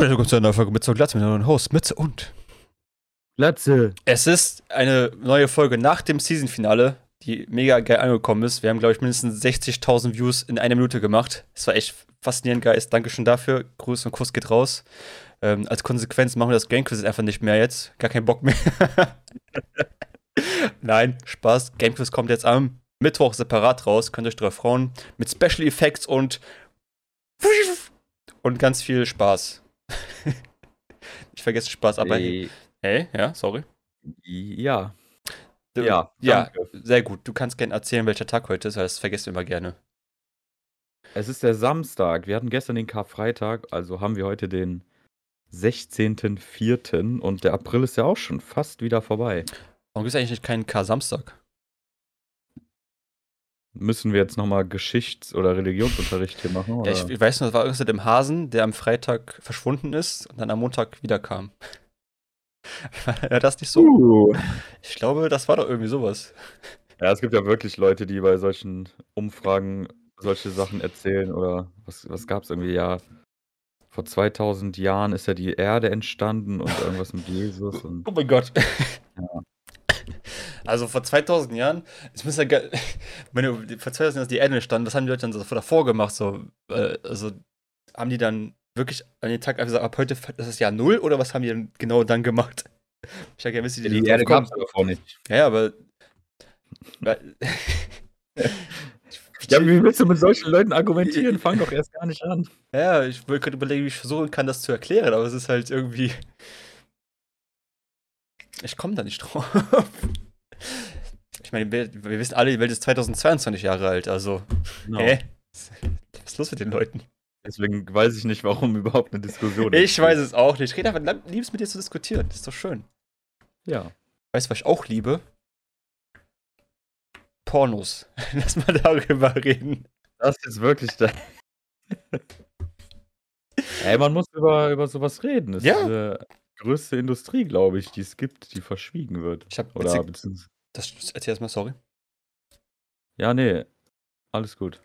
Willkommen zu einer neuen Folge mit zur Glatze mit einem neuen Host, Mütze und. Glatze. Es ist eine neue Folge nach dem Season-Finale, die mega geil angekommen ist. Wir haben, glaube ich, mindestens 60.000 Views in einer Minute gemacht. Es war echt faszinierend geil. Dankeschön dafür. Gruß und Kuss geht raus. Ähm, als Konsequenz machen wir das Game Quiz einfach nicht mehr jetzt. Gar keinen Bock mehr. Nein, Spaß. Game Quiz kommt jetzt am Mittwoch separat raus. Könnt ihr euch drauf freuen. Mit Special Effects und. Und ganz viel Spaß. ich vergesse Spaß, aber. Ey, Hey, ja, sorry. ja. Du- Ja, ja, sehr gut. Du kannst gerne erzählen, welcher Tag heute ist, weil das vergisst du immer gerne. Es ist der Samstag. Wir hatten gestern den Karfreitag, also haben wir heute den 16.04. und der April ist ja auch schon fast wieder vorbei. Warum gibt es eigentlich keinen K-Samstag? Müssen wir jetzt nochmal Geschichts- oder Religionsunterricht hier machen? Ja, ich, ich weiß nur, das war irgendwas mit dem Hasen, der am Freitag verschwunden ist und dann am Montag wiederkam. War das nicht so? Uh. Ich glaube, das war doch irgendwie sowas. Ja, es gibt ja wirklich Leute, die bei solchen Umfragen solche Sachen erzählen oder was, was gab es irgendwie? Ja, vor 2000 Jahren ist ja die Erde entstanden und irgendwas mit Jesus und Oh mein Gott. Also vor 2000 Jahren, es muss ja wenn vor 2000 Jahren ist die Erde stand, was haben die Leute dann so davor gemacht? So, äh, also haben die dann wirklich an den Tag einfach gesagt, ab heute ist das Jahr Null oder was haben die dann genau dann gemacht? Ich hätte gerne wissen, wie die drauf Erde gab es davor nicht. Ja, aber. Ja, wie willst du mit solchen Leuten argumentieren? Fang doch erst gar nicht an. ja, ich wollte gerade überlegen, wie ich versuchen kann, das zu erklären, aber es ist halt irgendwie. Ich komme da nicht drauf. Ich meine, wir, wir wissen alle, die Welt ist 2022 Jahre alt, also. Hä? Was ist los mit den Leuten? Deswegen weiß ich nicht, warum überhaupt eine Diskussion Ich weiß es auch nicht. Ich rede einfach lang- lieb's mit dir zu diskutieren. Das ist doch schön. Ja. Weißt du, was ich auch liebe? Pornos. Lass mal darüber reden. Das ist wirklich da. Ey, man muss über, über sowas reden. Das Ja. ist die größte Industrie, glaube ich, die es gibt, die verschwiegen wird. Ich hab Oder beziehungsweise. das, erzähl erst mal, sorry. Ja, nee. Alles gut.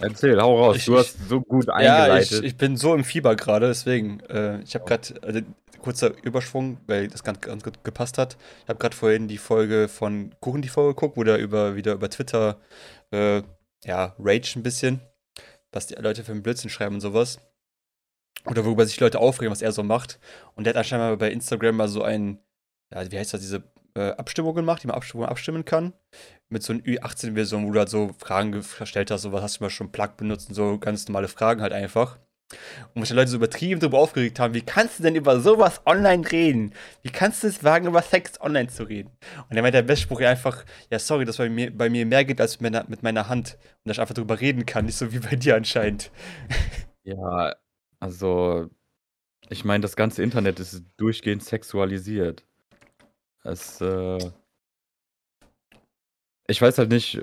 Erzähl, hau raus. Ich- du hast so gut Ja, eingeleitet. ich, ich bin so im Fieber gerade, deswegen. Äh, ich habe gerade, also, kurzer Überschwung, weil das ganz, ganz gut gepasst hat. Ich habe gerade vorhin die Folge von Kuchen TV geguckt, wo der über, wieder über Twitter, äh, ja, rage ein bisschen, was die Leute für einen Blödsinn schreiben und sowas. Oder worüber sich Leute aufregen, was er so macht. Und der hat anscheinend mal bei Instagram mal so ein, ja, wie heißt das, diese äh, Abstimmung gemacht, die man Abstimmung abstimmen kann. Mit so einer Ü18-Version, wo du halt so Fragen gestellt hast, so was hast du mal schon Plug benutzt und so ganz normale Fragen halt einfach. Und die Leute so übertrieben darüber aufgeregt haben, wie kannst du denn über sowas online reden? Wie kannst du es wagen, über Sex online zu reden? Und er meinte der beste Spruch einfach, ja, sorry, dass bei mir, bei mir mehr geht als mit meiner, mit meiner Hand. Und dass ich einfach drüber reden kann, nicht so wie bei dir anscheinend. Ja, also, ich meine, das ganze Internet ist durchgehend sexualisiert. Es, äh, ich weiß halt nicht,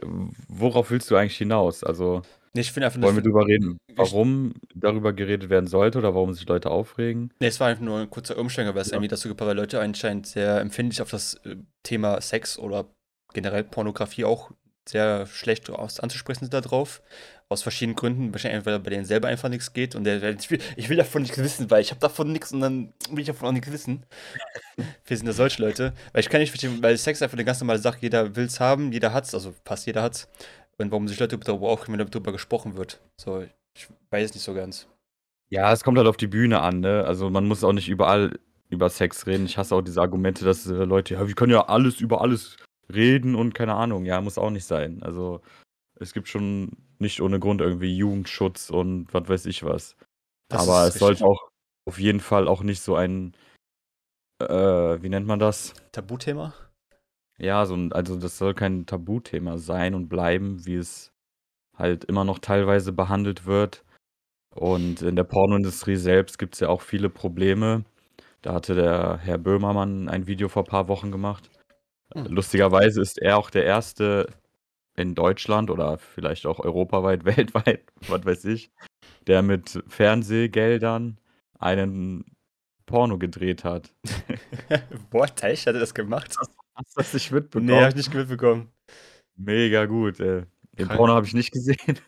worauf willst du eigentlich hinaus? Also, Nee, ich einfach, wollen wir drüber reden, warum darüber geredet werden sollte oder warum sich Leute aufregen? nee, es war einfach nur ein kurzer Umschwenker, weil es Ja. irgendwie dazu gepasst, weil Leute anscheinend sehr empfindlich auf das äh, Thema Sex oder generell Pornografie auch sehr schlecht anzusprechen sind da drauf. Aus verschiedenen Gründen. Wahrscheinlich weil bei denen selber einfach nichts geht. Und der, ich, will, ich will davon nichts wissen, weil ich habe davon nichts und dann will ich davon auch nichts wissen. Wir sind ja solche Leute. Weil ich kann nicht verstehen, weil Sex einfach eine ganz normale Sache, jeder will es haben, jeder hat's, also fast jeder hat's. Und warum sich Leute darüber aufregen, wenn darüber gesprochen wird. So, ich weiß es nicht so ganz. Ja, es kommt halt auf die Bühne an, ne? Also, man muss auch nicht überall über Sex reden. Ich hasse auch diese Argumente, dass äh, Leute, ja, wir können ja alles über alles reden und keine Ahnung. Ja, muss auch nicht sein. Also, es gibt schon nicht ohne Grund irgendwie Jugendschutz und was weiß ich was. Das Aber es sollte auch auf jeden Fall auch nicht so ein, äh, wie nennt man das? Tabuthema? Ja, so ein, also das soll kein Tabuthema sein und bleiben, wie es halt immer noch teilweise behandelt wird. Und in der Pornoindustrie selbst gibt es ja auch viele Probleme. Da hatte der Herr Böhmermann ein Video vor ein paar Wochen gemacht. Hm. Lustigerweise ist er auch der Erste in Deutschland oder vielleicht auch europaweit, weltweit, was weiß ich, der mit Fernsehgeldern einen Porno gedreht hat. What? Echt? Hat er das gemacht? Hast du das nicht mitbekommen? Nee, hab ich nicht mitbekommen. Mega gut, ey. Den Krank. Porno habe ich nicht gesehen.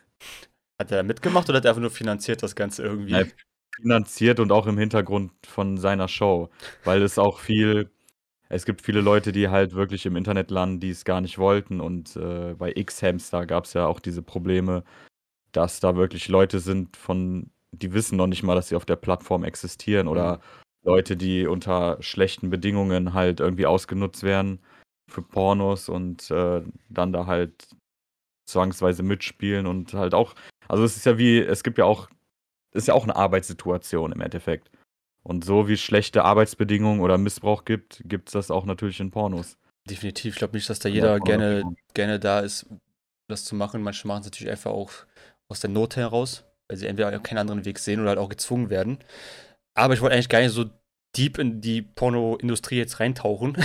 Hat er da mitgemacht oder hat er einfach nur finanziert das Ganze irgendwie? Nein, finanziert und auch im Hintergrund von seiner Show, weil es auch viel es gibt viele Leute, die halt wirklich im Internet landen, die es gar nicht wollten und, äh, bei X-Hamster gab's ja auch diese Probleme, dass da wirklich Leute sind von die wissen noch nicht mal, dass sie auf der Plattform existieren oder mhm. Leute, die unter schlechten Bedingungen halt irgendwie ausgenutzt werden für Pornos und, äh, dann da halt zwangsweise mitspielen und halt auch also, es ist ja wie es gibt ja auch ist ja auch eine Arbeitssituation im Endeffekt. Und so wie es schlechte Arbeitsbedingungen oder Missbrauch gibt, gibt es das auch natürlich in Pornos. Definitiv. Ich glaube nicht, dass da jeder gerne, gerne da ist, das zu machen. Manche machen es natürlich einfach auch aus der Not heraus, weil sie entweder keinen anderen Weg sehen oder halt auch gezwungen werden. Aber ich wollte eigentlich gar nicht so deep in die Pornoindustrie jetzt reintauchen.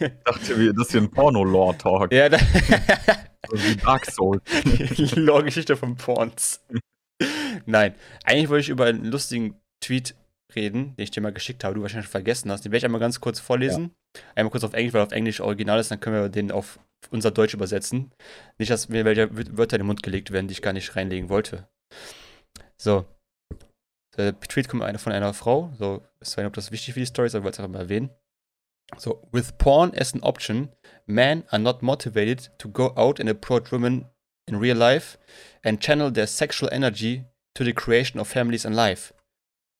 Ich dachte, das ist hier ein Porno-Lore-Talk. Ja, da so wie Dark Souls. Lore-Geschichte von Porns. Nein, eigentlich wollte ich über einen lustigen Tweet reden, den ich dir mal geschickt habe, du wahrscheinlich vergessen hast. Den werde ich einmal ganz kurz vorlesen. Ja. Einmal kurz auf Englisch, weil auf Englisch original ist, dann können wir den auf unser Deutsch übersetzen. Nicht, dass mir welche Wörter in den Mund gelegt werden, die ich gar nicht reinlegen wollte. So. Der Tweet kommt von einer Frau. So, ich weiß nicht, ob das wichtig für die Story ist, aber ich wollte es einfach mal erwähnen. So, with porn as an option, men are not motivated to go out and approach women in real life and channel their sexual energy to the creation of families and life.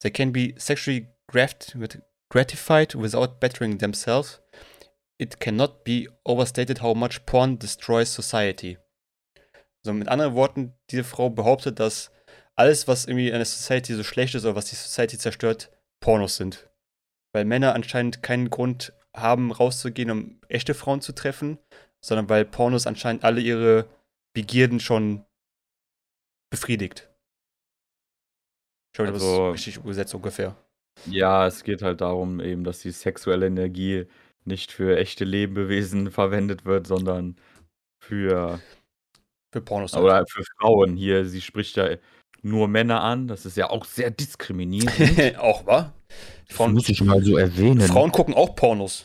They can be sexually gratified without bettering themselves. It cannot be overstated how much porn destroys society. Also mit anderen Worten, diese Frau behauptet, dass alles, was irgendwie in der Society so schlecht ist oder was die Society zerstört, Pornos sind. Weil Männer anscheinend keinen Grund haben, rauszugehen, um echte Frauen zu treffen, sondern weil Pornos anscheinend alle ihre Begierden schon befriedigt. Glaube, also, das ist richtig übersetzt ungefähr. Ja, es geht halt darum, eben, dass die sexuelle Energie nicht für echte Lebewesen verwendet wird, sondern für. Für Pornos. Oder halt. für Frauen. Hier, sie spricht ja nur Männer an. Das ist ja auch sehr diskriminierend. auch, wa? Frauen, muss ich mal so erwähnen. Frauen gucken auch Pornos.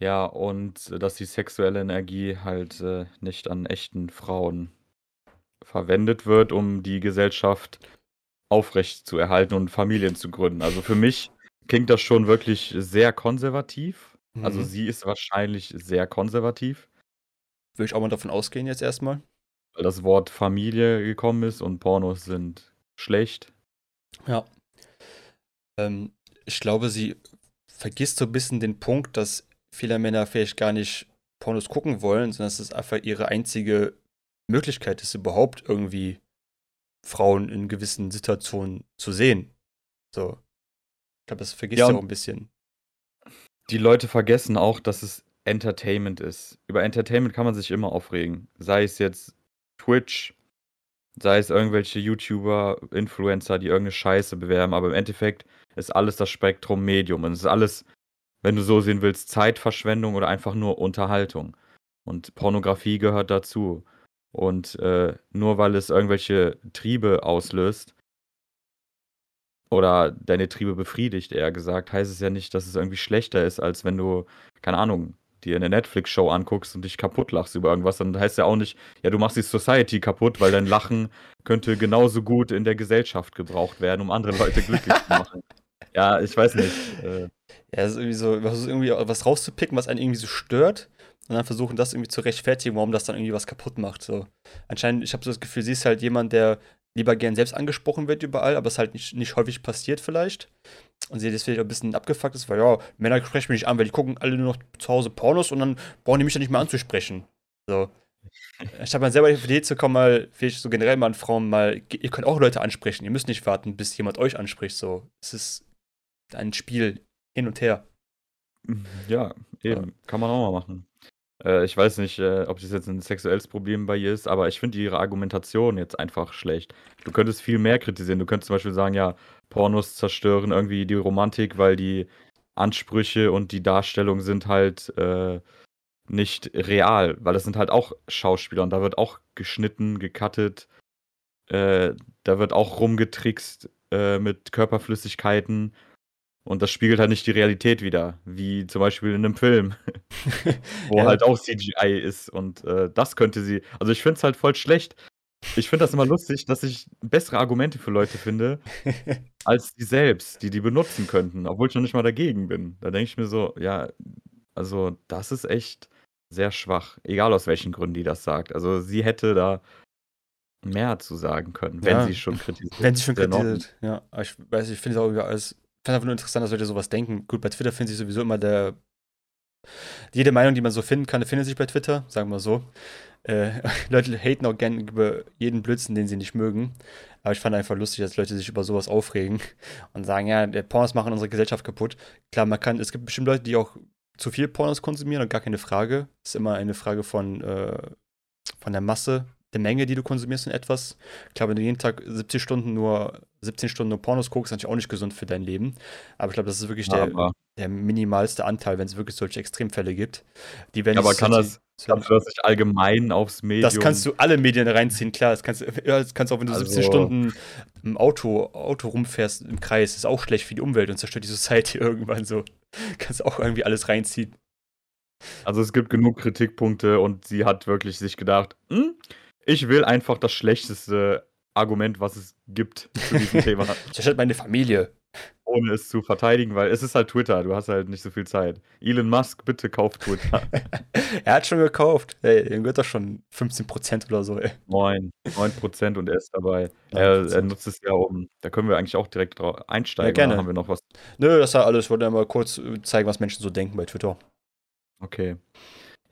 Ja, und dass die sexuelle Energie halt äh, nicht an echten Frauen verwendet wird, um die Gesellschaft aufrecht zu erhalten und Familien zu gründen. Also für mich klingt das schon wirklich sehr konservativ. Also mhm. Also sie ist wahrscheinlich sehr konservativ. Würde ich auch mal davon ausgehen jetzt erstmal. Weil das Wort Familie gekommen ist und Pornos sind schlecht. Ja. Ähm, ich glaube, sie vergisst so ein bisschen den Punkt, dass viele Männer vielleicht gar nicht Pornos gucken wollen, sondern dass es einfach ihre einzige Möglichkeit ist, überhaupt irgendwie Frauen in gewissen Situationen zu sehen. So. Ich glaube, das vergisst ja, auch ein bisschen. Die Leute vergessen auch, dass es Entertainment ist. Über Entertainment kann man sich immer aufregen. Sei es jetzt Twitch, sei es irgendwelche YouTuber, Influencer, die irgendeine Scheiße bewerben, aber im Endeffekt ist alles das Spektrum Medium. Und es ist alles, wenn du so sehen willst, Zeitverschwendung oder einfach nur Unterhaltung. Und Pornografie gehört dazu. Und äh, nur weil es irgendwelche Triebe auslöst oder deine Triebe befriedigt, eher gesagt, heißt es ja nicht, dass es irgendwie schlechter ist, als wenn du, keine Ahnung, dir eine Netflix-Show anguckst und dich kaputt lachst über irgendwas, dann heißt ja auch nicht, ja, du machst die Society kaputt, weil dein Lachen könnte genauso gut in der Gesellschaft gebraucht werden, um andere Leute glücklich zu machen. Ja, ich weiß nicht. Äh. Ja, es ist irgendwie so, irgendwie was rauszupicken, was einen irgendwie so stört und dann versuchen, das irgendwie zu rechtfertigen, warum das dann irgendwie was kaputt macht. So. Anscheinend, ich habe so das Gefühl, sie ist halt jemand, der lieber gern selbst angesprochen wird überall, aber es halt nicht, nicht häufig passiert vielleicht. Und sie deswegen ein bisschen abgefuckt ist, weil ja, Männer sprechen mich nicht an, weil die gucken alle nur noch zu Hause Pornos und dann brauchen die mich dann nicht mehr anzusprechen. So. Ich habe mal selber die Idee zu kommen, mal, vielleicht so generell mal an Frauen mal, ihr könnt auch Leute ansprechen, ihr müsst nicht warten, bis jemand euch anspricht. So. Es ist ein Spiel hin und her. Ja, eben. Ja. Kann man auch mal machen. Äh, ich weiß nicht, äh, ob das jetzt ein sexuelles Problem bei ihr ist, aber ich finde ihre Argumentation jetzt einfach schlecht. Du könntest viel mehr kritisieren. Du könntest zum Beispiel sagen, ja, Pornos zerstören irgendwie die Romantik, weil die Ansprüche und die Darstellung sind halt äh, nicht real, weil das sind halt auch Schauspieler und da wird auch geschnitten, gecuttet, äh, da wird auch rumgetrickst äh, mit Körperflüssigkeiten und das spiegelt halt nicht die Realität wieder, wie zum Beispiel in einem Film, wo ja. halt auch CGI ist. Und äh, das könnte sie. Also ich finde es halt voll schlecht, ich finde das immer lustig, dass ich bessere Argumente für Leute finde, als die selbst, die die benutzen könnten, obwohl ich noch nicht mal dagegen bin. Da denke ich mir so, ja, also das ist echt sehr schwach, egal aus welchen Gründen die das sagt. Also sie hätte da mehr zu sagen können, wenn Ja, sie schon kritisiert. wenn sie schon kritisiert. Ja, ich weiß, ich finde es auch irgendwie alles. Ich finde einfach nur interessant, dass Leute sowas denken. Gut, bei Twitter findet sich sowieso immer der. Jede Meinung, die man so finden kann, findet sich bei Twitter, sagen wir so. Äh, Leute haten auch gerne über jeden Blödsinn, den sie nicht mögen. Aber ich fand einfach lustig, dass Leute sich über sowas aufregen und sagen, ja, Pornos machen unsere Gesellschaft kaputt. Klar, man kann, es gibt bestimmt Leute, die auch zu viel Pornos konsumieren und gar keine Frage. Es ist immer eine Frage von, äh, von der Masse, der Menge, die du konsumierst in etwas. Klar, wenn du jeden Tag 70 Stunden nur, 17 Stunden nur Pornos guckst, ist natürlich auch nicht gesund für dein Leben. Aber ich glaube, das ist wirklich der, Aber, der minimalste Anteil, wenn es wirklich solche Extremfälle gibt. Die werden aber nicht kann so- das, kannst du das nicht allgemein aufs Medium? das kannst du alle Medien reinziehen, klar. Das kannst, du- ja, das kannst du auch, wenn du 17 Also- Stunden im Auto, Auto rumfährst im Kreis, ist auch schlecht für die Umwelt und zerstört die Society irgendwann so. Kannst du auch irgendwie alles reinziehen. Also es gibt genug Kritikpunkte und sie hat wirklich sich gedacht, hm, ich will einfach das schlechteste Argument, was es gibt zu diesem Thema, Zerstört meine Familie. ohne es zu verteidigen, weil es ist halt Twitter, du hast halt nicht so viel Zeit. Elon Musk, bitte kauf Twitter. er hat schon gekauft. Ey, dem gehört doch schon 15% oder so, ey. 9, 9% und er ist dabei. 9%. Er, er nutzt es ja um, da können wir eigentlich auch direkt drauf einsteigen. Ja, gerne. haben wir noch was? Nö, das war alles. Ich wollte mal kurz äh, zeigen, was Menschen so denken bei Twitter. Okay.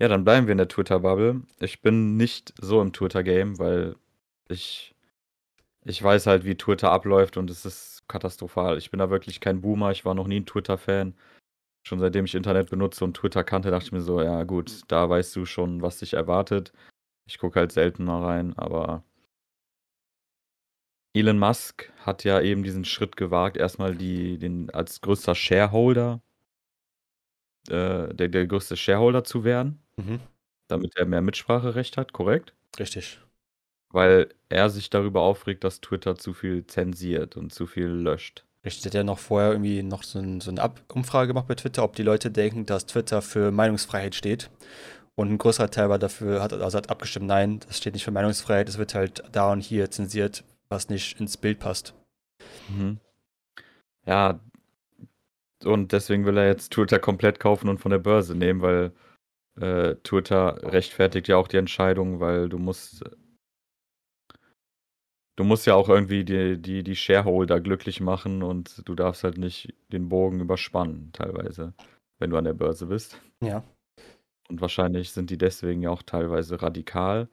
Ja, dann bleiben wir in der Twitter-Bubble. Ich bin nicht so im Twitter-Game, weil ich, ich weiß halt, wie Twitter abläuft und es ist katastrophal. Ich bin da wirklich kein Boomer, ich war noch nie ein Twitter-Fan. Schon seitdem ich Internet benutze und Twitter kannte, dachte ich mir so, ja gut, da weißt du schon, was dich erwartet. Ich gucke halt selten mal rein, aber Elon Musk hat ja eben diesen Schritt gewagt, erstmal die, den als größter Shareholder, äh, der, der größte Shareholder zu werden Mhm. damit er mehr Mitspracherecht hat, korrekt? Richtig. Weil er sich darüber aufregt, dass Twitter zu viel zensiert und zu viel löscht. Richtig, hat ja noch vorher irgendwie noch so, ein, so eine Ab Umfrage gemacht bei Twitter, ob die Leute denken, dass Twitter für Meinungsfreiheit steht. Und ein größerer Teil war dafür, hat, also hat abgestimmt, nein, das steht nicht für Meinungsfreiheit, es wird halt da und hier zensiert, was nicht ins Bild passt. Mhm. Ja, und deswegen will er jetzt Twitter komplett kaufen und von der Börse nehmen, weil äh, Twitter rechtfertigt ja auch die Entscheidung, weil du musst du musst ja auch irgendwie die, die, die Shareholder glücklich machen und du darfst halt nicht den Bogen überspannen, teilweise, wenn du an der Börse bist. Ja. Und wahrscheinlich sind die deswegen ja auch teilweise radikal.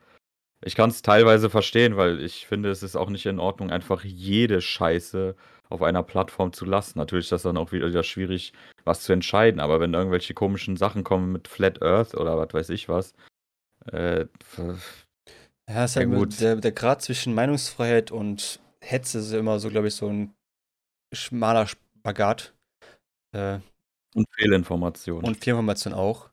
Ich kann es teilweise verstehen, weil ich finde, es ist auch nicht in Ordnung, einfach jede Scheiße auf einer Plattform zu lassen. Natürlich ist das dann auch wieder schwierig, was zu entscheiden, aber wenn irgendwelche komischen Sachen kommen mit Flat Earth oder was weiß ich was, äh, Ja, ist Ja, halt gut. der, der Grad zwischen Meinungsfreiheit und Hetze ist immer so, glaube ich, so ein schmaler Spagat. Äh, und Fehlinformationen. und Fehlinformation auch.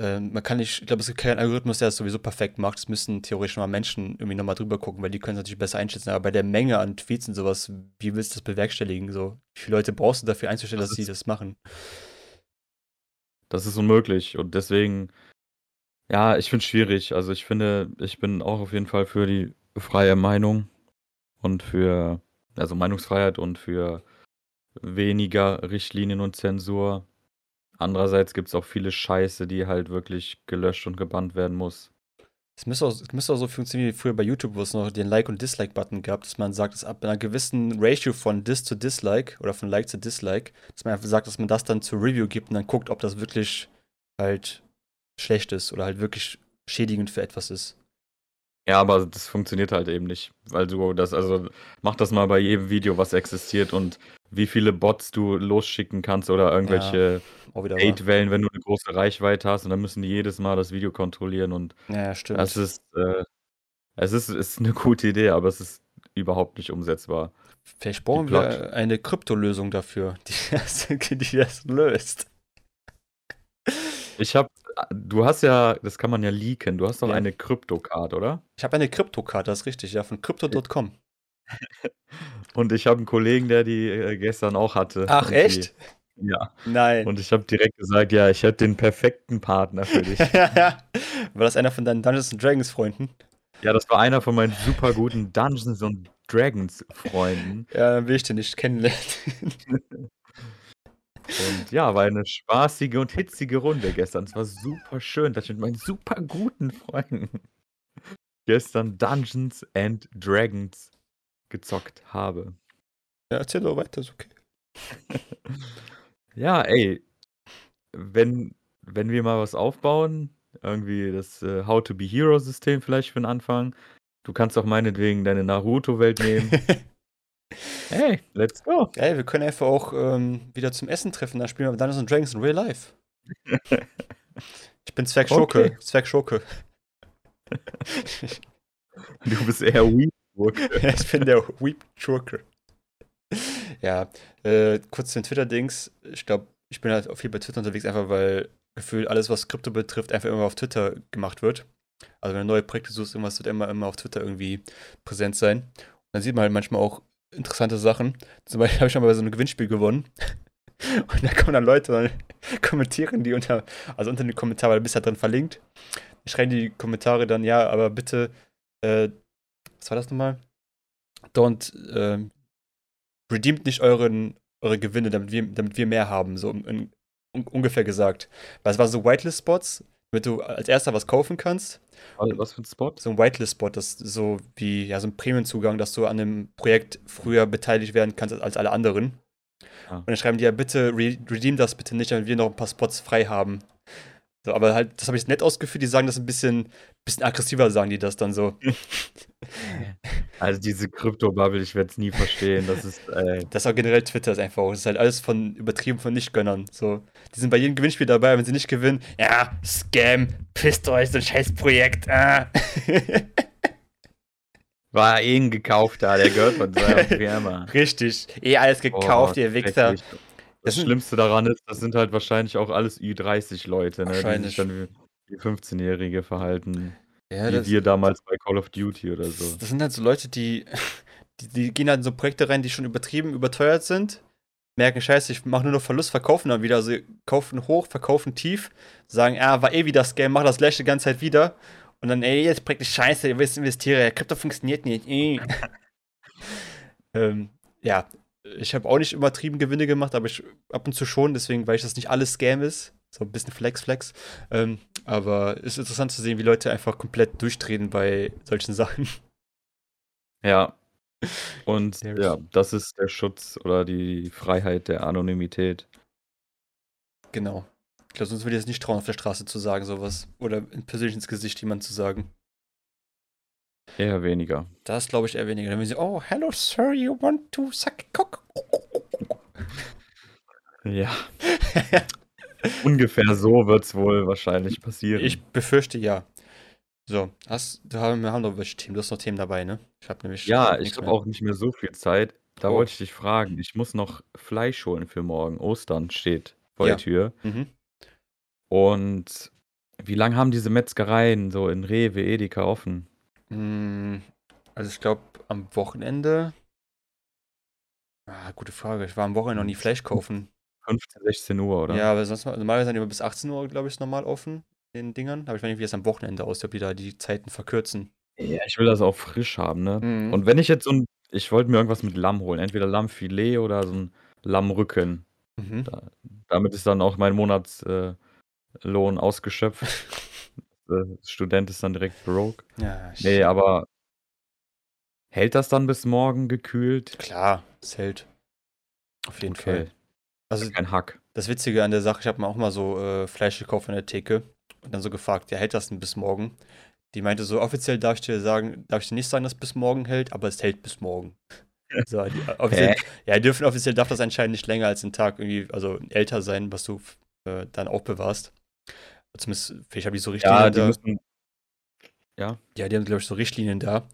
Äh, man kann nicht, ich glaube, es gibt keinen Algorithmus, der das sowieso perfekt macht. Es müssen theoretisch mal Menschen irgendwie nochmal drüber gucken, weil die können es natürlich besser einschätzen. Aber bei der Menge an Tweets und sowas, wie willst du das bewerkstelligen? So, wie viele Leute brauchst du dafür einzustellen, Das dass sie das machen? Das ist unmöglich und deswegen, ja, ich finde es schwierig. Also ich finde, ich bin auch auf jeden Fall für die freie Meinung und für, also Meinungsfreiheit und für weniger Richtlinien und Zensur. Andererseits gibt es auch viele Scheiße, die halt wirklich gelöscht und gebannt werden muss. Es müsste, auch, müsste auch so funktionieren wie früher bei YouTube, wo es noch den Like- und Dislike-Button gab, dass man sagt, dass ab einer gewissen Ratio von Dis zu Dislike oder von Like zu Dislike, dass man einfach sagt, dass man das dann zur Review gibt und dann guckt, ob das wirklich halt schlecht ist oder halt wirklich schädigend für etwas ist. Ja, aber das funktioniert halt eben nicht, weil du das, also mach das mal bei jedem Video, was existiert und wie viele Bots du losschicken kannst oder irgendwelche wahr. Hate-Wellen, wenn du eine große Reichweite hast und dann müssen die jedes Mal das Video kontrollieren und Ja, ja, stimmt. das ist, äh, es ist, ist eine gute Idee, aber es ist überhaupt nicht umsetzbar. Vielleicht brauchen wir eine Kryptolösung dafür, die das, die das löst. Ich habe, du hast ja, das kann man ja leaken, du hast doch Ja. eine Krypto-Card, oder? Ich habe eine Kryptokarte, das ist richtig, ja, von crypto.com. Und ich habe einen Kollegen, der die äh, gestern auch hatte. Ach, die- echt? Ja. Nein. Und ich habe direkt gesagt, ja, ich hätte den perfekten Partner für dich. War das einer von deinen Dungeons and Dragons Freunden? Ja, das war einer von meinen super guten Dungeons und Dragons Freunden. Ja, dann will ich den nicht kennenlernen. Und ja, war eine spaßige und hitzige Runde gestern. Es war super schön, dass ich mit meinen super guten Freunden gestern Dungeons and Dragons gezockt habe. Ja, erzähl doch weiter, ist okay. Ja, ey, wenn, wenn wir mal was aufbauen, irgendwie das äh, How to be Hero System vielleicht für den Anfang. Du kannst auch meinetwegen deine Naruto-Welt nehmen. hey, let's go. Ey, wir können einfach auch ähm, wieder zum Essen treffen, dann spielen wir Dungeons and Dragons in Real Life. Ich bin Zwerg Schurke. Okay. Zwerg Schurke. Du bist eher weak. ich bin der Weep Schurke. Ja, äh, kurz zu den Twitter-Dings. Ich glaube, ich bin halt auch viel bei Twitter unterwegs, einfach weil gefühlt alles, was Krypto betrifft, einfach immer auf Twitter gemacht wird. Also wenn du neue Projekte suchst, irgendwas wird immer, immer auf Twitter irgendwie präsent sein. Und dann sieht man halt manchmal auch interessante Sachen. Zum Beispiel habe ich schon mal bei so einem Gewinnspiel gewonnen. Und da kommen dann Leute und kommentieren die unter, also unter den Kommentaren, weil du bist halt drin verlinkt. Die schreiben die Kommentare dann, ja, aber bitte, äh, was war das nochmal? Don't, ähm, redeemt nicht euren, eure Gewinne, damit wir, damit wir mehr haben, so in, un, ungefähr gesagt. Weil es waren so Whitelist-Spots, damit du als erster was kaufen kannst. Also, Was für ein Spot? So ein Whitelist-Spot, das ist so wie ja, so ein Premium-Zugang, dass du an einem Projekt früher beteiligt werden kannst als, alle anderen. Ah. Und dann schreiben die ja, bitte re redeem das bitte nicht, damit wir noch ein paar Spots frei haben. So, aber halt, das habe ich nett ausgeführt, die sagen das ein bisschen, bisschen aggressiver, sagen die das dann so. Also diese Krypto-Bubble, ich werde es nie verstehen. Das ist, äh, Das ist auch generell Twitter ist einfach. Das ist halt alles von übertrieben von Nichtgönnern. So, die sind bei jedem Gewinnspiel dabei, wenn sie nicht gewinnen, ja, Scam, pisst euch, so ein Scheißprojekt. Ah. war eh ein gekaufter, der gehört von seiner Firma. Richtig. Eh alles gekauft, Boah, ihr Wichser. schrecklich. Das Das sind- Schlimmste daran ist, das sind halt wahrscheinlich auch alles Ü30-Leute, ne, die sich dann wie, wie 15-Jährige verhalten. Ja, wie wir damals bei Call of Duty oder so. das sind halt so Leute, die, die, die gehen halt in so Projekte rein, die schon übertrieben, überteuert sind. Merken, scheiße, ich mache nur noch Verlust, verkaufen dann wieder. Also kaufen hoch, verkaufen tief, sagen, ja, war eh wieder Scam, mach das gleiche die ganze Zeit wieder. Und dann, ey, jetzt Projekt ist scheiße, ihr wisst, investiere, Krypto funktioniert nicht. eh. ähm, ja, ich habe auch nicht übertrieben Gewinne gemacht, aber ich ab und zu schon, deswegen weiß ich, dass nicht alles Scam ist. So ein bisschen Flex, Flex. Ähm, aber es ist interessant zu sehen, wie Leute einfach komplett durchdrehen bei solchen Sachen. Ja. Und ja, das ist der Schutz oder die Freiheit der Anonymität. Genau. Ich glaube, sonst würde ich es nicht trauen, auf der Straße zu sagen, sowas. Oder persönlich ins Gesicht jemand zu sagen. Eher weniger. Das glaube ich eher weniger. Dann würden sie, oh, hello, sir, you want to suck cock? Ja. Ungefähr so wird es wohl wahrscheinlich passieren. Ich befürchte ja. So, hast, du haben, wir haben noch welche Themen. Du hast noch Themen dabei, ne? Ich habe nämlich. ja, ich habe auch nicht mehr so viel Zeit. Da Oh. wollte ich dich fragen. Ich muss noch Fleisch holen für morgen. Ostern steht vor Ja. der Tür. Mhm. Und wie lange haben diese Metzgereien so in Rewe, Edeka offen? Mm, Also, ich glaube, am Wochenende. Ah, gute Frage. Ich war am Wochenende noch nie Fleisch kaufen. 15, 16 Uhr, oder? Ja, aber sonst normalerweise sind die immer bis 18 Uhr, glaube ich, normal offen, den Dingern. Aber ich weiß nicht, wie das am Wochenende aussieht, ob die da die Zeiten verkürzen. Ja, ich will das auch frisch haben, ne? Mhm. Und wenn ich jetzt so ein, ich wollte mir irgendwas mit Lamm holen, entweder Lammfilet oder so ein Lammrücken. Mhm. Da, damit ist dann auch mein Monatslohn äh, ausgeschöpft. äh, Student ist dann direkt broke. Ja, Nee, aber hält das dann bis morgen gekühlt? klar, es hält. Auf jeden Fall. Also, Kein Hack. das Witzige an der Sache, ich habe mir auch mal so äh, Fleisch gekauft von der Theke und dann so gefragt, ja, hält das denn bis morgen? Die meinte so, offiziell darf ich dir sagen, darf ich dir nicht sagen, dass es bis morgen hält, aber es hält bis morgen. So, die, äh, offiziell, ja, dürfen offiziell darf das anscheinend nicht länger als einen Tag irgendwie, also älter sein, was du äh, dann aufbewahrst. Zumindest, vielleicht habe ich so Richtlinien Ja, die da. müssen. Ja, Ja, die haben, glaube ich, so Richtlinien da,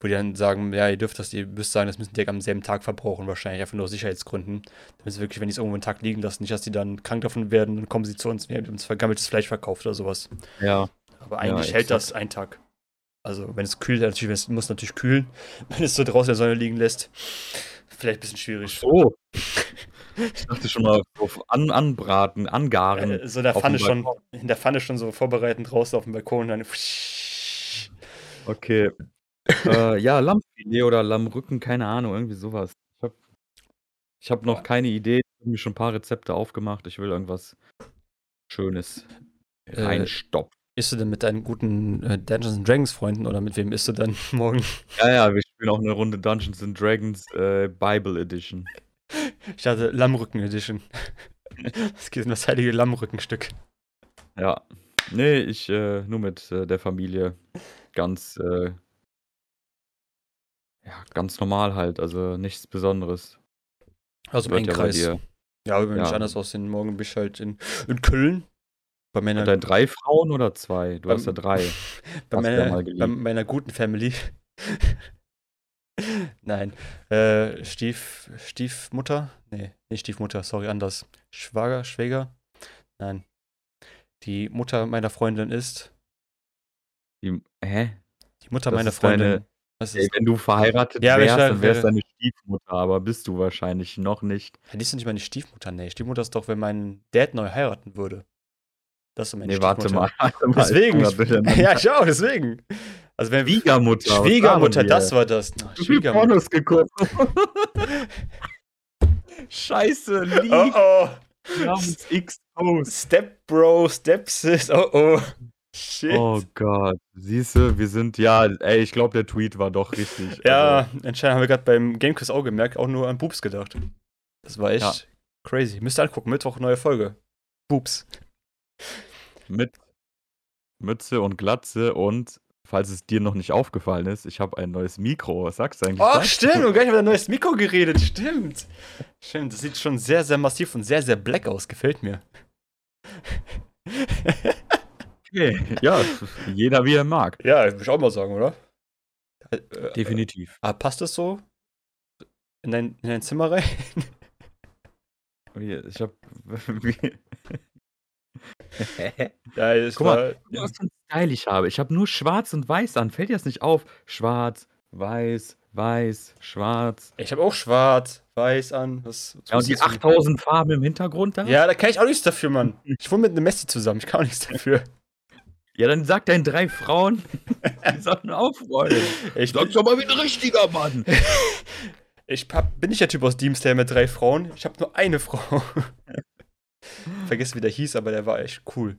wo die dann sagen, ja, ihr dürft das, ihr müsst sagen, das müssen die am selben Tag verbrauchen, wahrscheinlich, einfach nur aus Sicherheitsgründen. Damit sie wirklich, wenn die es irgendwo einen Tag liegen lassen, nicht, dass die dann krank davon werden, dann kommen sie zu uns, wir haben uns vergammeltes Fleisch verkauft oder sowas. ja. Aber eigentlich Ja, hält das einen Tag. Also, wenn es kühlt, natürlich, es muss natürlich kühlen. Wenn es so draußen in der Sonne liegen lässt, vielleicht ein bisschen schwierig. So. Ich dachte schon mal auf an, anbraten, angaren. Äh, so in der Pfanne schon, in der Pfanne schon so vorbereiten draußen auf dem Balkon und dann. Okay. Äh, ja, Lammfilet oder Lammrücken, keine Ahnung, irgendwie sowas. Ich habe ich habe noch keine Idee. Ich habe mir schon 'n paar Rezepte aufgemacht. Ich will irgendwas Schönes Äh, reinstopfen. isst du denn mit deinen guten, äh, Dungeons& Dragons Freunden oder mit wem isst du dann morgen? Ja, ja, wir spielen auch 'ne Runde Dungeons& Dragons, äh, Bible Edition. Ich dachte Lammrücken Edition. Es geht um das heilige Lammrückenstück. Ja. Ne, ich, äh nur mit, äh, der Familie. Ganz, äh ja, ganz normal halt, also nichts Besonderes. Also im ja bei Kreis. Ja, würde bei mir nicht ja. anders aussehen. Morgen bin ich halt in in Köln bei meiner deinen 3 Frauen oder 2? Du hast ja 3. bei du ja meiner bei meiner guten Family. Nein, äh, Stief Stiefmutter? Ne, nicht Stiefmutter, sorry, anders. Schwager, Schwäger? Nein. Die Mutter meiner Freundin ist Die hä? die Mutter Das meiner ist deine Freundin. Was ey, ist wenn du verheiratet Ja, wärst, da dann wär's wäre deine Stiefmutter, aber bist du wahrscheinlich noch nicht. Ja, die ist doch nicht meine Stiefmutter, ne. Stiefmutter ist doch, wenn mein Dad neu heiraten würde. Das ist meine Ne, warte Stiefmutter. mal, warte mal, Deswegen, ich ja, ich auch, deswegen. Also wenn Schwiegermutter, Schwiegermutter, das war das. Viel Schwiegermutter. Pornos geguckt. Scheiße, Oh, Leak. oh. Wir haben uns exposed. Step Bro, Step Sis. Oh, oh. Shit. Oh Gott. Siehste, wir sind ja ey, ich glaube, der Tweet war doch richtig. Ja, Also, anscheinend haben wir gerade beim Gamequiz auch gemerkt, auch nur an Boobs gedacht. Das war echt Ja. crazy. Müsst ihr angucken, Mittwoch neue Folge. Boobs. mit Mütze und Glatze und falls es dir noch nicht aufgefallen ist, ich habe ein neues Mikro. Was sagst du eigentlich Oh, dazu? stimmt, und gleich über ein neues Mikro geredet, stimmt. Stimmt, das sieht schon sehr, sehr massiv und sehr, sehr black aus, gefällt mir. Okay. Ja, jeder wie er mag. ja, würde ich auch mal sagen, oder? Äh, äh, Definitiv. Ah, passt das so? In dein, in dein Zimmer rein? Wie- Ich habe ja, Guck mal, war. Mal, was für 'n Style ich habe. Ich habe nur schwarz und weiß an. Fällt dir das nicht auf? Schwarz, weiß, weiß, schwarz. Ich habe auch schwarz, weiß an. Was, was Ja, und die das denn? 8000 Farben im Hintergrund da? Ja, da kann ich auch nichts dafür, Mann. Ich wohne mit einem Messi zusammen, ich kann auch nichts dafür. Ja, dann sag deinen drei Frauen, die sollen aufräumen. Ich bin, doch mal wie 'n richtiger Mann. ich hab, bin nicht der Typ aus Slayer mit drei Frauen. Ich habe nur eine Frau. Vergessen, wie der hieß, aber der war echt cool.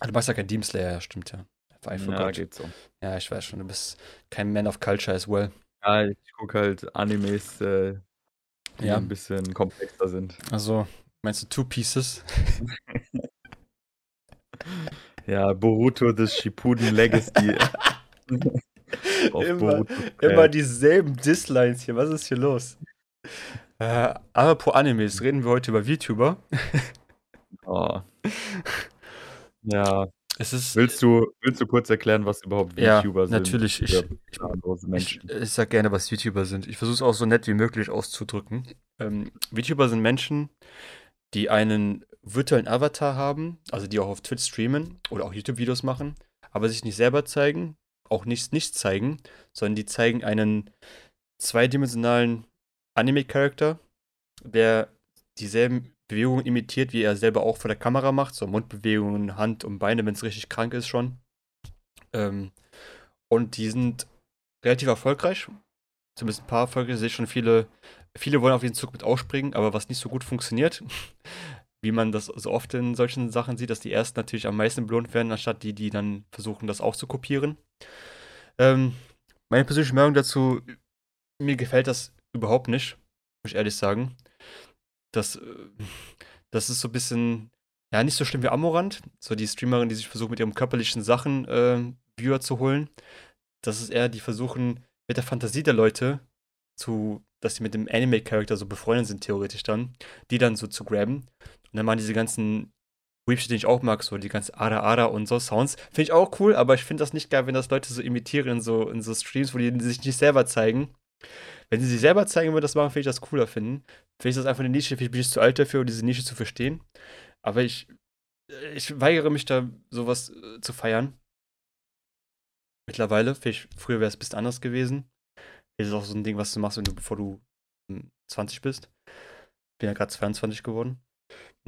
Ah, du magst ja kein Demon Slayer, ja, stimmt ja. I Ja, geht so. Ja, ich weiß schon, du bist kein Man of Culture as well. Ja, ich gucke halt Animes, äh, die Ja. ein bisschen komplexer sind. Also, meinst du Two Pieces? Ja, Boruto The Shippuden Legacy. Immer, Boruto immer dieselben Dislines hier. Was ist hier los? Äh, aber pro Animes reden wir heute über VTuber. Oh. Ja. Es ist. Willst du, willst du kurz erklären, was überhaupt Ja, VTuber sind? natürlich. Ich, ich, ich sag gerne, was VTuber sind. Ich versuche es auch so nett wie möglich auszudrücken. Ähm, VTuber sind Menschen, die einen virtuellen Avatar haben, also die auch auf Twitch streamen oder auch YouTube-Videos machen, aber sich nicht selber zeigen, auch nicht, nicht zeigen, sondern die zeigen einen zweidimensionalen Anime-Charakter, der dieselben Bewegungen imitiert, wie er selber auch vor der Kamera macht, so Mundbewegungen, Hand und Beine, wenn es richtig krank ist schon. Ähm, und die sind relativ erfolgreich. Zumindest ein paar erfolgreich. Ich sehe schon viele, viele wollen auf diesen Zug mit ausspringen, aber was nicht so gut funktioniert, wie man das so oft in solchen Sachen sieht, dass die ersten natürlich am meisten belohnt werden, anstatt die, die dann versuchen, das auch zu kopieren. Ähm, meine persönliche Meinung dazu, mir gefällt das überhaupt nicht, muss ich ehrlich sagen. Das, äh, das ist so ein bisschen, ja, nicht so schlimm wie Amorant, so die Streamerin, die sich versucht, mit ihren körperlichen Sachen äh, Viewer zu holen. Das ist eher, die versuchen, mit der Fantasie der Leute zu, dass sie mit dem Anime-Charakter so befreundet sind, theoretisch dann, die dann so zu graben. Und dann machen diese ganzen Weepshit, den ich auch mag, so die ganzen Ada Ada und so Sounds. Finde ich auch cool, aber ich finde das nicht geil, wenn das Leute so imitieren in so, in so Streams, wo die sich nicht selber zeigen. Wenn sie sich selber zeigen würden, das machen, finde ich das cooler finden. Finde ich das einfach eine Nische, vielleicht bin ich zu alt dafür, um diese Nische zu verstehen. Aber ich, ich weigere mich da, sowas äh, zu feiern. Mittlerweile, vielleicht früher wäre es ein bisschen anders gewesen. Ist auch so ein Ding, was du machst, wenn du, bevor du hm, 20 bist. Bin ja gerade 22 geworden.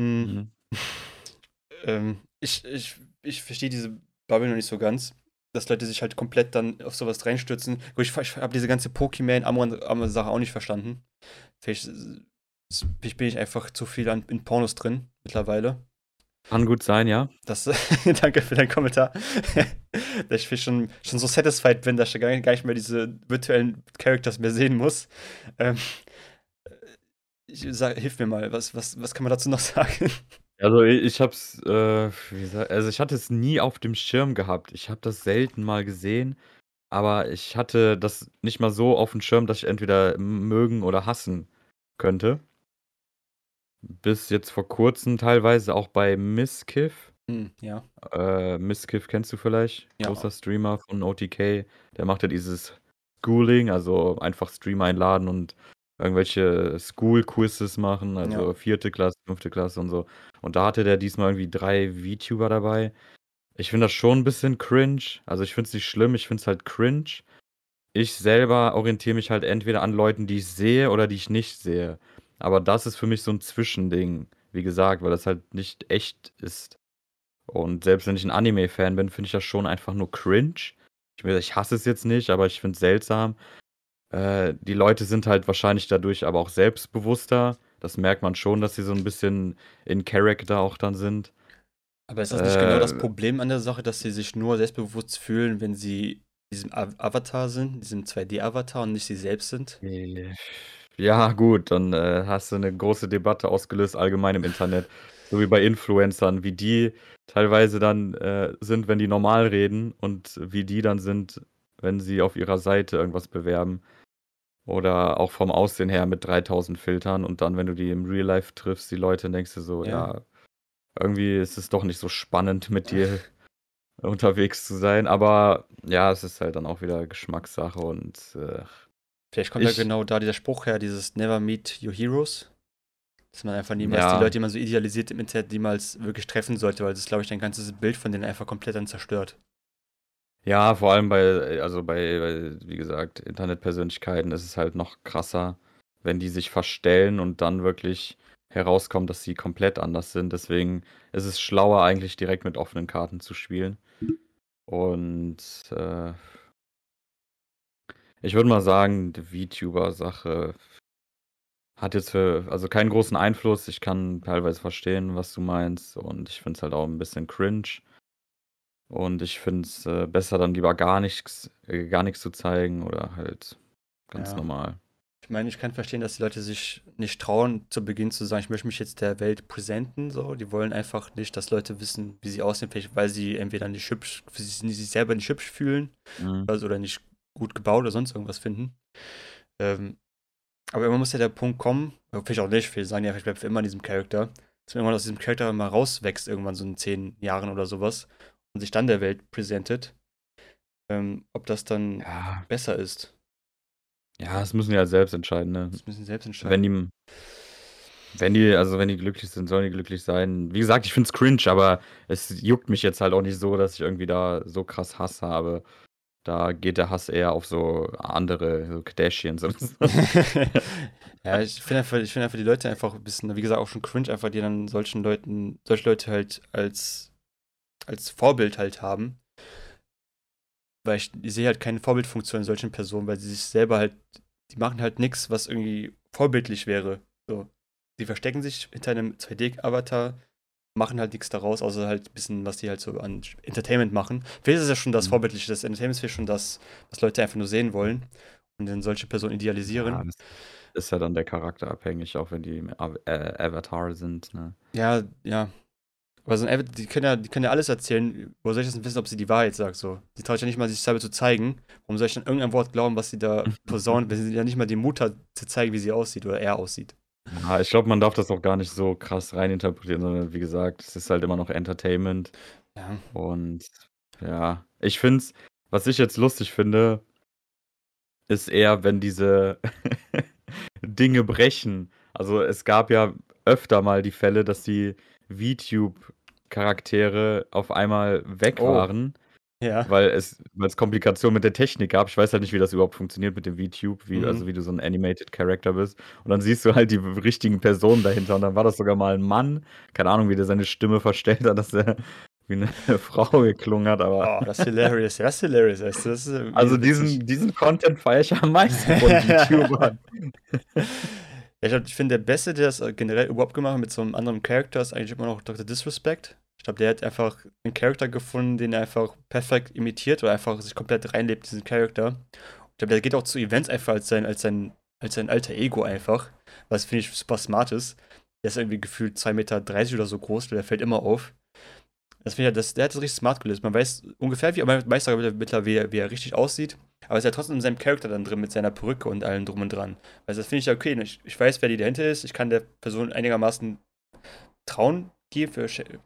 Hm, Mhm. ähm, ich ich, ich verstehe diese Bubble noch nicht so ganz. Dass Leute sich halt komplett dann auf sowas reinstürzen. Ich, ich habe diese ganze Pokémon-Sache auch nicht verstanden. Vielleicht, vielleicht, bin ich einfach zu viel an, in Pornos drin mittlerweile. Kann gut sein, ja. Das, danke für deinen Kommentar. ich schon, schon so satisfied bin, dass ich gar nicht mehr diese virtuellen Characters mehr sehen muss. Ähm, ich sag, hilf mir mal, was, was, was kann man dazu noch sagen? Also ich hab's, äh, also ich hatte es nie auf dem Schirm gehabt. Ich habe das selten mal gesehen, aber ich hatte das nicht mal so auf dem Schirm, dass ich entweder mögen oder hassen könnte. Bis jetzt vor kurzem teilweise auch bei Miskiff. Hm, ja. Äh, Miskiff kennst du vielleicht? Ja. Großer Streamer von OTK. Der macht ja dieses Schooling, also einfach Stream einladen und irgendwelche School-Quizzes machen, also ja. vierte Klasse, fünfte Klasse und so. Und da hatte der diesmal irgendwie drei VTuber dabei. Ich finde das schon ein bisschen cringe. Also ich finde es nicht schlimm, ich finde es halt cringe. Ich selber orientiere mich halt entweder an Leuten, die ich sehe oder die ich nicht sehe. Aber das ist für mich so ein Zwischending, wie gesagt, weil das halt nicht echt ist. Und selbst wenn ich ein Anime-Fan bin, finde ich das schon einfach nur cringe. Ich, ich hasse es jetzt nicht, aber ich finde es seltsam. Äh, die Leute sind halt wahrscheinlich dadurch aber auch selbstbewusster. Das merkt man schon, dass sie so ein bisschen in Character auch dann sind. Aber ist das nicht äh, genau das äh, Problem an der Sache, dass sie sich nur selbstbewusst fühlen, wenn sie diesem Avatar sind, diesem 2D-Avatar und nicht sie selbst sind? Ja, gut, dann äh, hast du eine große Debatte ausgelöst allgemein im Internet. So wie bei Influencern, wie die teilweise dann äh, sind, wenn die normal reden und wie die dann sind, wenn sie auf ihrer Seite irgendwas bewerben. Oder auch vom Aussehen her mit 3000 Filtern und dann, wenn du die im Real Life triffst, die Leute, denkst du so, ja, ja irgendwie ist es doch nicht so spannend mit dir unterwegs zu sein. Aber ja, es ist halt dann auch wieder Geschmackssache und. Äh, Vielleicht kommt ich, ja genau da dieser Spruch her, dieses Never meet your heroes. Dass man einfach niemals ja. die Leute, die man so idealisiert im Internet, niemals wirklich treffen sollte, weil das, glaube ich, dein ganzes Bild von denen einfach komplett dann zerstört. Ja, vor allem bei, also bei, bei, wie gesagt, Internetpersönlichkeiten ist es halt noch krasser, wenn die sich verstellen und dann wirklich herauskommt, dass sie komplett anders sind. Deswegen ist es schlauer, eigentlich direkt mit offenen Karten zu spielen. Und äh, ich würde mal sagen, die VTuber-Sache hat jetzt für, also keinen großen Einfluss. Ich kann teilweise verstehen, was du meinst. Und ich finde es halt auch ein bisschen cringe. Und ich finde es äh, besser, dann lieber gar nichts, äh, gar nichts zu zeigen oder halt ganz Ja. normal. Ich meine, ich kann verstehen, dass die Leute sich nicht trauen, zu Beginn zu sagen, ich möchte mich jetzt der Welt präsenten. So. Die wollen einfach nicht, dass Leute wissen, wie sie aussehen, vielleicht weil sie entweder nicht hübsch, sie sich selber nicht hübsch fühlen Mhm. also, oder nicht gut gebaut oder sonst irgendwas finden. Ähm, aber irgendwann muss ja der Punkt kommen, vielleicht auch nicht, vielleicht sagen einfach, ich bleibe für immer in diesem Charakter, dass man irgendwann aus diesem Charakter mal rauswächst, irgendwann so in zehn Jahren oder sowas und sich dann der Welt präsentiert, ähm, ob das dann ja. besser ist. Ja, das müssen die halt selbst entscheiden, ne? Das müssen sie selbst entscheiden. Wenn die, wenn die, also wenn die glücklich sind, sollen die glücklich sein. Wie gesagt, ich finde es cringe, aber es juckt mich jetzt halt auch nicht so, dass ich irgendwie da so krass Hass habe. Da geht der Hass eher auf so andere, so Kardashians und so. ja, ich finde einfach, find einfach die Leute einfach ein bisschen, wie gesagt, auch schon cringe, einfach die dann solchen Leuten, solche Leute halt als als Vorbild halt haben. Weil ich, ich sehe halt keine Vorbildfunktion in solchen Personen, weil sie sich selber halt, die machen halt nichts, was irgendwie vorbildlich wäre. So. Sie verstecken sich hinter einem 2D-Avatar, machen halt nichts daraus, außer halt ein bisschen, was die halt so an Entertainment machen. Vielleicht ist es ja schon das mhm. Vorbildliche, das Entertainment ist vielleicht schon das, was Leute einfach nur sehen wollen und dann solche Personen idealisieren. Ja, das ist ja dann der Charakter abhängig, auch wenn die äh, Avatar sind. Ne? Ja, ja. Aber so ein die können ja, die können ja alles erzählen. Wo soll ich das denn wissen, ob sie die Wahrheit sagt? So. Die traut ja nicht mal, sich selber zu zeigen. Warum soll ich dann irgendein Wort glauben, was sie da posaunt, wenn sie ja nicht mal die Mut hat, zu zeigen, wie sie aussieht oder er aussieht? Ja, ich glaube, man darf das auch gar nicht so krass reininterpretieren, sondern wie gesagt, es ist halt immer noch Entertainment. Ja. Und ja, ich finde es, was ich jetzt lustig finde, ist eher, wenn diese Dinge brechen. Also es gab ja öfter mal die Fälle, dass die VTube-Charaktere auf einmal weg oh. waren. Ja. Weil es, weil es Komplikationen mit der Technik gab. Ich weiß halt nicht, wie das überhaupt funktioniert mit dem VTube, wie, mhm. also wie du so ein Animated Character bist. Und dann siehst du halt die richtigen Personen dahinter. Und dann war das sogar mal ein Mann. Keine Ahnung, wie der seine Stimme verstellt hat, dass er wie eine Frau geklungen hat, aber. Oh, das ist hilarious. Das ist hilarious. Das ist Also diesen, diesen Content feiere ich am meisten von YouTubern. Ich, ich finde, der Beste, der das generell überhaupt gemacht hat mit so einem anderen Charakter, ist eigentlich immer noch Dr. Disrespect. Ich glaube, der hat einfach einen Charakter gefunden, den er einfach perfekt imitiert oder einfach sich komplett reinlebt, diesen Charakter. Ich glaube, der geht auch zu Events einfach als sein, als sein, als sein alter Ego einfach. Was finde ich super smart ist. Der ist irgendwie gefühlt 2,30 Meter oder so groß, der fällt immer auf. Das finde ich, das, der hat das richtig smart gelöst. Man weiß ungefähr, wie, man weiß sogar mittlerweile, wie, er- wie er richtig aussieht. Aber ist ja trotzdem in seinem Charakter dann drin mit seiner Perücke und allem drum und dran. Also das finde ich ja okay. Ich, ich weiß, wer die dahinter ist. Ich kann der Person einigermaßen Trauen geben,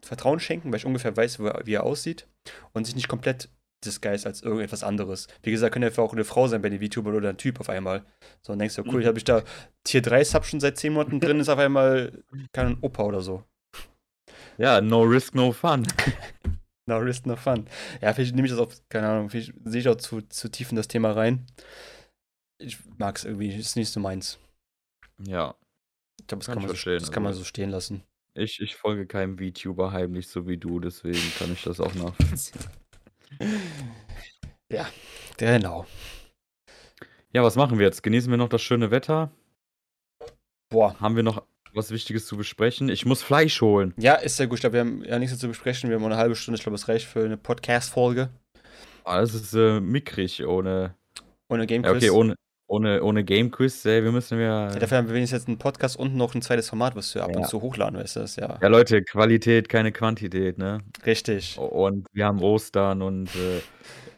Vertrauen schenken, weil ich ungefähr weiß, wie er aussieht. Und sich nicht komplett disguise als irgendetwas anderes. Wie gesagt, könnte ja auch eine Frau sein bei den VTubern oder ein Typ auf einmal. So, und denkst du, cool, Mhm. habe ich da Tier 3 Sub schon seit 10 Monaten drin, ist auf einmal kein Opa oder so. Ja, no risk, no fun. No risk, no fun. Ja, vielleicht nehme ich das auch, keine Ahnung, vielleicht sehe ich auch zu, zu tief in das Thema rein. Ich mag es irgendwie, ist nicht so meins. Ja, Ich glaube, das, Kann kann man, so, das kann man also- so stehen lassen. ich, ich folge keinem VTuber heimlich so wie du, deswegen kann ich das auch nachvollziehen. Genau. Ja, was machen wir jetzt? Genießen wir noch das schöne Wetter? Boah. Haben wir noch was Wichtiges zu besprechen? Ich muss Fleisch holen. Ja, ist sehr gut. Ich glaube, wir haben ja nichts zu besprechen. Wir haben eine halbe Stunde. Ich glaube, es reicht für eine Podcast-Folge. Das ist äh, mickrig ohne. Ohne Game Ja, Quiz. okay, ohne, ohne, ohne Game Quiz, ey, wir müssen ja. Ja, dafür haben wir wenigstens jetzt einen Podcast und noch ein zweites Format, was wir ab und Ja. zu hochladen, weißt du? Das ja, Ja, Leute, Qualität, keine Quantität, ne? richtig. Und wir haben Ostern und äh,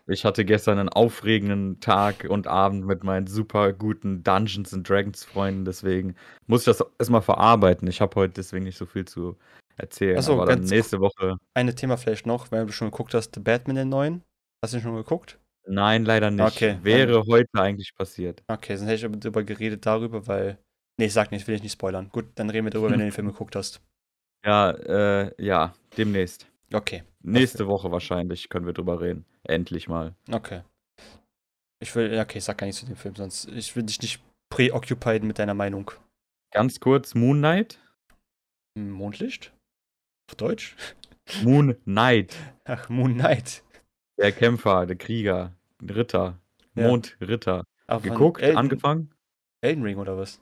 ich hatte gestern einen aufregenden Tag und Abend mit meinen super guten Dungeons and Dragons Freunden, deswegen muss ich das erstmal verarbeiten. Ich habe heute deswegen nicht so viel zu erzählen. Ach so, aber dann nächste Woche. Ein Thema vielleicht noch, weil du schon geguckt hast, The Batman, den neuen. Hast du den schon geguckt? Nein, leider nicht. Okay, dann- Wäre heute eigentlich passiert. Okay, sonst hätte ich aber drüber geredet darüber, weil. Nee, ich sag nicht, will ich nicht spoilern. Gut, dann reden wir drüber, wenn du den Film geguckt hast. Ja, äh, ja, demnächst. Okay, Nächste Woche wahrscheinlich können wir drüber reden. Endlich mal. okay. Ich will, ja, okay, ich sag gar nichts zu dem Film, sonst ich will dich nicht preoccupied mit deiner Meinung. Ganz kurz, Moon Knight? Hm, Mondlicht? Auf Deutsch? Moon Knight. Ach, Moon Knight. Der Kämpfer, der Krieger, Ritter. Ja. Mondritter. Geguckt, Elden, angefangen? Elden Ring oder was?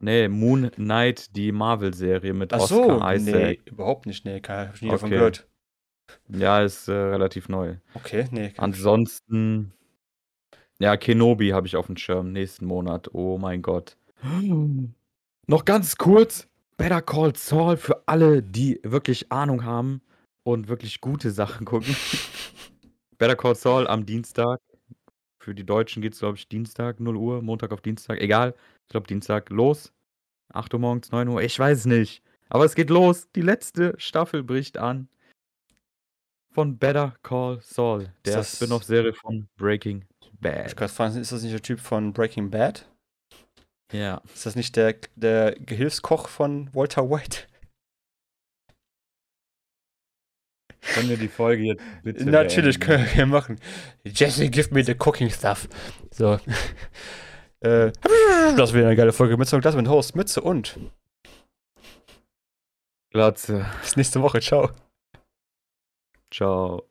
Nee, Moon Knight, die Marvel-Serie mit Ach so, Oscar Isaac. nee, überhaupt nicht, nee, hab ich nie davon Okay. gehört. Ja, ist äh, relativ neu. Okay, nee. Ansonsten, ja, Kenobi habe ich auf dem Schirm nächsten Monat. Oh mein Gott. Noch ganz kurz, Better Call Saul für alle, die wirklich Ahnung haben und wirklich gute Sachen gucken. Better Call Saul am Dienstag. Für die Deutschen geht es, glaube ich, Dienstag, 0 Uhr, Montag auf Dienstag. Egal, ich glaube Dienstag los. 8 Uhr morgens, 9 Uhr, ich weiß es nicht. Aber es geht los. Die letzte Staffel bricht an. Von Better Call Saul, der Spin-off-Serie von Breaking Ich Bad. gerade fragen, ist das nicht der Typ von Breaking Bad? Ja. Ist das nicht der, der Gehilfskoch von Walter White? Können wir die Folge jetzt bitte Natürlich beenden? können wir machen. Jesse, give me the cooking stuff. So. äh, das wäre eine geile Folge. Mütze und Glas mit Host, Mütze und. Glatze. Bis nächste Woche. Ciao. Ciao.